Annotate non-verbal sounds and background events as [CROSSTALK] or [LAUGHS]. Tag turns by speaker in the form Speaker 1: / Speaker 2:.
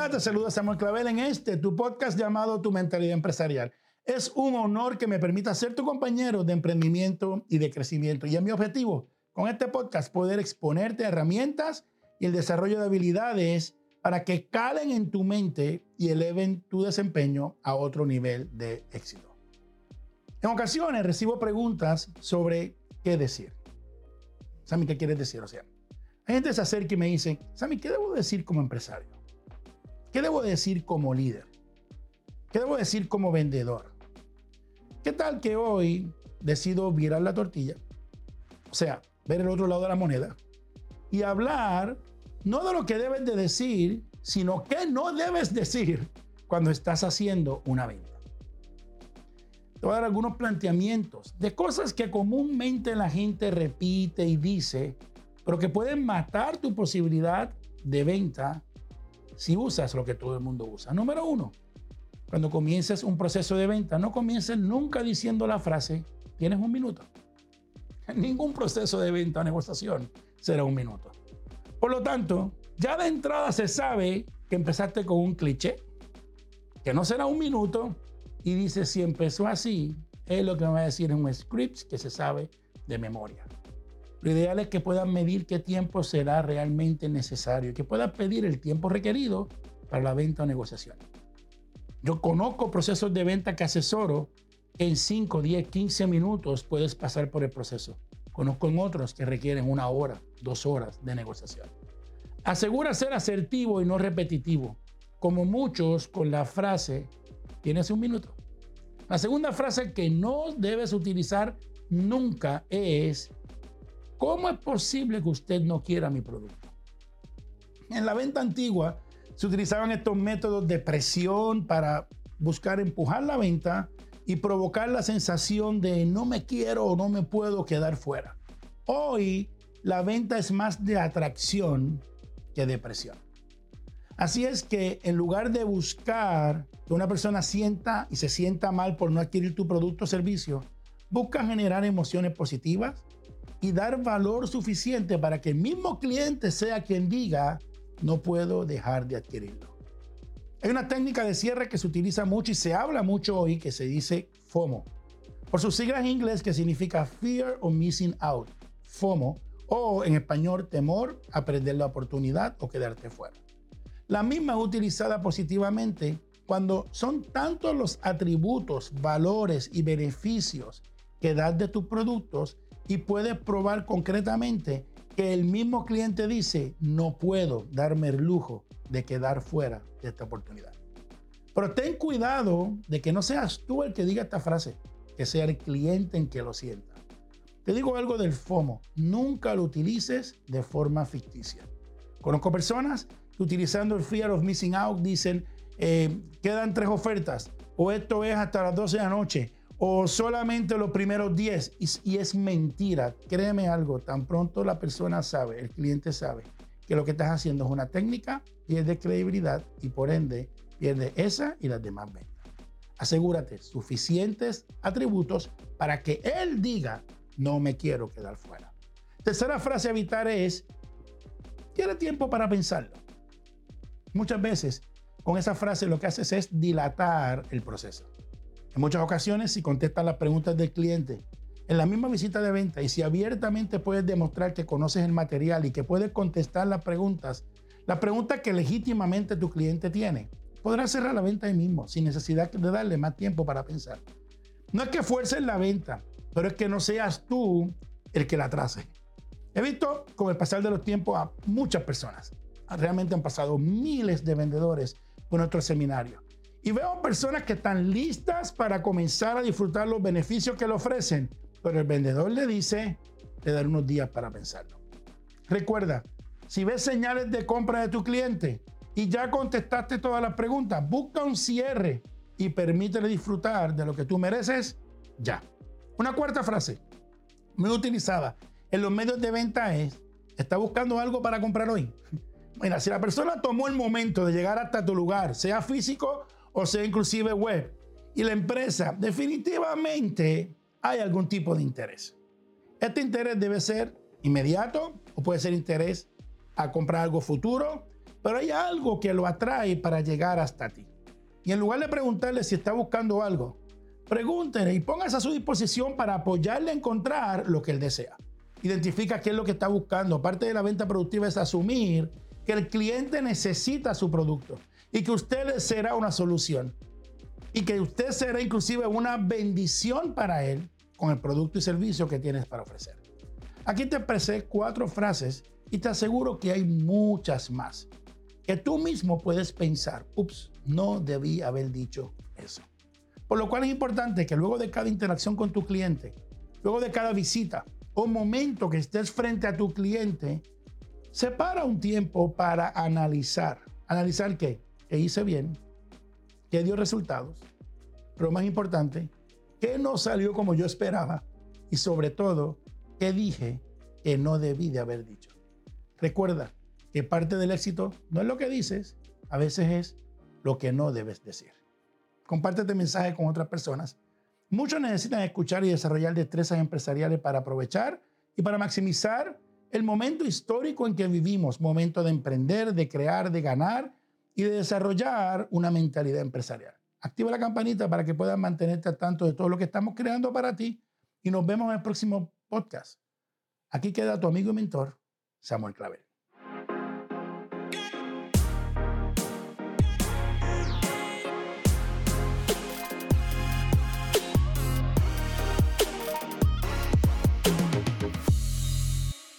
Speaker 1: Hola, te saluda Samuel Clavel en este, tu podcast llamado Tu Mentalidad Empresarial. Es un honor que me permita ser tu compañero de emprendimiento y de crecimiento. Y es mi objetivo con este podcast poder exponerte herramientas y el desarrollo de habilidades para que calen en tu mente y eleven tu desempeño a otro nivel de éxito. En ocasiones recibo preguntas sobre qué decir. Sammy, ¿qué quieres decir? O sea, hay gente se acerca y me dice, Sammy, ¿qué debo decir como empresario? ¿Qué debo decir como líder? ¿Qué debo decir como vendedor? ¿Qué tal que hoy decido virar la tortilla? O sea, ver el otro lado de la moneda y hablar no de lo que debes de decir, sino qué no debes decir cuando estás haciendo una venta. Te voy a dar algunos planteamientos de cosas que comúnmente la gente repite y dice, pero que pueden matar tu posibilidad de venta si usas lo que todo el mundo usa. Número uno, cuando comiences un proceso de venta, no comiences nunca diciendo la frase, tienes un minuto. [LAUGHS] Ningún proceso de venta o negociación será un minuto. Por lo tanto, ya de entrada se sabe que empezaste con un cliché, que no será un minuto, y dice, si empezó así, es lo que me va a decir en un script que se sabe de memoria. Lo ideal es que puedan medir qué tiempo será realmente necesario, que puedan pedir el tiempo requerido para la venta o negociación. Yo conozco procesos de venta que asesoro que en 5, 10, 15 minutos puedes pasar por el proceso. Conozco en otros que requieren una hora, dos horas de negociación. Asegura ser asertivo y no repetitivo, como muchos con la frase, tienes un minuto. La segunda frase que no debes utilizar nunca es, ¿Cómo es posible que usted no quiera mi producto? En la venta antigua se utilizaban estos métodos de presión para buscar empujar la venta y provocar la sensación de no me quiero o no me puedo quedar fuera. Hoy la venta es más de atracción que de presión. Así es que en lugar de buscar que una persona sienta y se sienta mal por no adquirir tu producto o servicio, busca generar emociones positivas y dar valor suficiente para que el mismo cliente sea quien diga, no puedo dejar de adquirirlo. Hay una técnica de cierre que se utiliza mucho y se habla mucho hoy que se dice FOMO. Por sus siglas en inglés que significa Fear of Missing Out, FOMO, o en español temor a perder la oportunidad o quedarte fuera. La misma es utilizada positivamente cuando son tantos los atributos, valores y beneficios que das de tus productos y puedes probar concretamente que el mismo cliente dice, no puedo darme el lujo de quedar fuera de esta oportunidad. Pero ten cuidado de que no seas tú el que diga esta frase, que sea el cliente en que lo sienta. Te digo algo del FOMO, nunca lo utilices de forma ficticia. Conozco personas que utilizando el Fear of Missing Out dicen, eh, quedan tres ofertas, o esto es hasta las 12 de la noche, o solamente los primeros 10 y, es mentira. Créeme algo, tan pronto la persona sabe, el cliente sabe que lo que estás haciendo es una técnica, pierde credibilidad y por ende pierde esa y las demás ventas. Asegúrate suficientes atributos para que él diga, no me quiero quedar fuera. Tercera frase a evitar es, tiene tiempo para pensarlo. Muchas veces con esa frase lo que haces es dilatar el proceso. En muchas ocasiones, si contestas las preguntas del cliente en la misma visita de venta y si abiertamente puedes demostrar que conoces el material y que puedes contestar las preguntas, las preguntas que legítimamente tu cliente tiene, podrás cerrar la venta ahí mismo, sin necesidad de darle más tiempo para pensar. No es que fuerces la venta, pero es que no seas tú el que la trace. He visto con el pasar de los tiempos a muchas personas. Realmente han pasado miles de vendedores por nuestro seminario. Y veo personas que están listas para comenzar a disfrutar los beneficios que le ofrecen, pero el vendedor le dice, te daré unos días para pensarlo. Recuerda, si ves señales de compra de tu cliente y ya contestaste todas las preguntas, busca un cierre y permítele disfrutar de lo que tú mereces ya. Una cuarta frase, muy utilizada en los medios de venta es, ¿está buscando algo para comprar hoy? Mira, si la persona tomó el momento de llegar hasta tu lugar, sea físico o sea inclusive web, y la empresa, definitivamente hay algún tipo de interés. Este interés debe ser inmediato o puede ser interés a comprar algo futuro pero hay algo que lo atrae para llegar hasta ti. Y en lugar de preguntarle si está buscando algo, pregúntele y póngase a su disposición para apoyarle a encontrar lo que él desea. Identifica qué es lo que está buscando. Parte de la venta productiva es asumir que el cliente necesita su producto y que usted será una solución y que usted será inclusive una bendición para él con el producto y servicio que tienes para ofrecer. Aquí te expresé cuatro frases y te aseguro que hay muchas más que tú mismo puedes pensar, ups, no debí haber dicho eso. Por lo cual es importante que luego de cada interacción con tu cliente, luego de cada visita o momento que estés frente a tu cliente, separa un tiempo para analizar. ¿Analizar qué? ¿Qué hice bien? ¿Qué dio resultados? Pero más importante, ¿qué no salió como yo esperaba? Y sobre todo, ¿qué dije que no debí de haber dicho? Recuerda que parte del éxito no es lo que dices, a veces es lo que no debes decir. Comparte este mensaje con otras personas. Muchos necesitan escuchar y desarrollar destrezas empresariales para aprovechar y para maximizar el momento histórico en que vivimos, momento de emprender, de crear, de ganar y de desarrollar una mentalidad empresarial. Activa la campanita para que puedas mantenerte al tanto de todo lo que estamos creando para ti y nos vemos en el próximo podcast. Aquí queda tu amigo y mentor, Samuel Clavel.